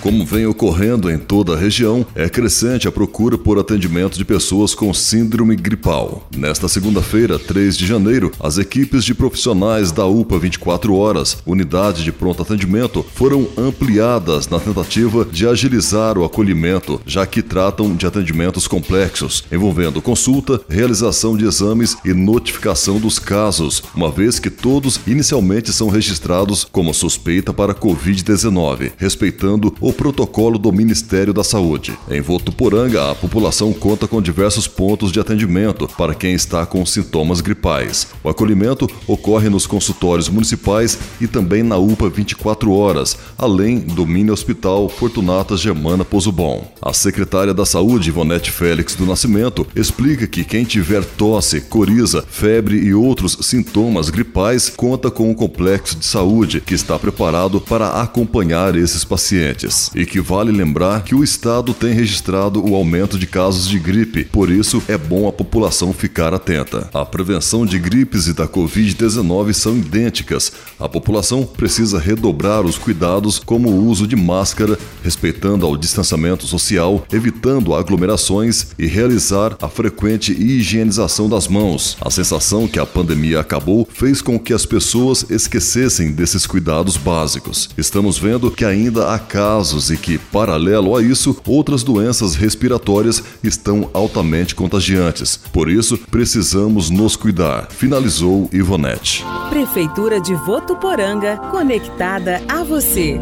Como vem ocorrendo em toda a região, é crescente a procura por atendimento de pessoas com síndrome gripal. Nesta segunda-feira, 3 de janeiro, as equipes de profissionais da UPA 24 Horas, unidade de pronto atendimento, foram ampliadas na tentativa de agilizar o acolhimento, já que tratam de atendimentos complexos, envolvendo consulta, realização de exames e notificação dos casos, uma vez que todos inicialmente são registrados como suspeita para Covid-19, respeitando o protocolo do Ministério da Saúde. Em Votuporanga, a população conta com diversos pontos de atendimento para quem está com sintomas gripais. O acolhimento ocorre nos consultórios municipais e também na UPA 24 horas, além do mini hospital Fortunatas Germana Pozubon. A secretária da Saúde, Ivonete Félix do Nascimento, explica que quem tiver tosse, coriza, febre e outros sintomas gripais conta com um complexo de saúde que está preparado para acompanhar esses pacientes. E que vale lembrar que o estado tem registrado o aumento de casos de gripe, por isso é bom a população ficar atenta. A prevenção de gripes e da Covid-19 são idênticas. A população precisa redobrar os cuidados, como o uso de máscara, respeitando ao distanciamento social, evitando aglomerações e realizar a frequente higienização das mãos. A sensação que a pandemia acabou fez com que as pessoas esquecessem desses cuidados básicos. Estamos vendo que ainda há casos e que, paralelo a isso, outras doenças respiratórias estão altamente contagiantes. Por isso, precisamos nos cuidar. Finalizou Ivonete. Prefeitura de Votuporanga, conectada a você.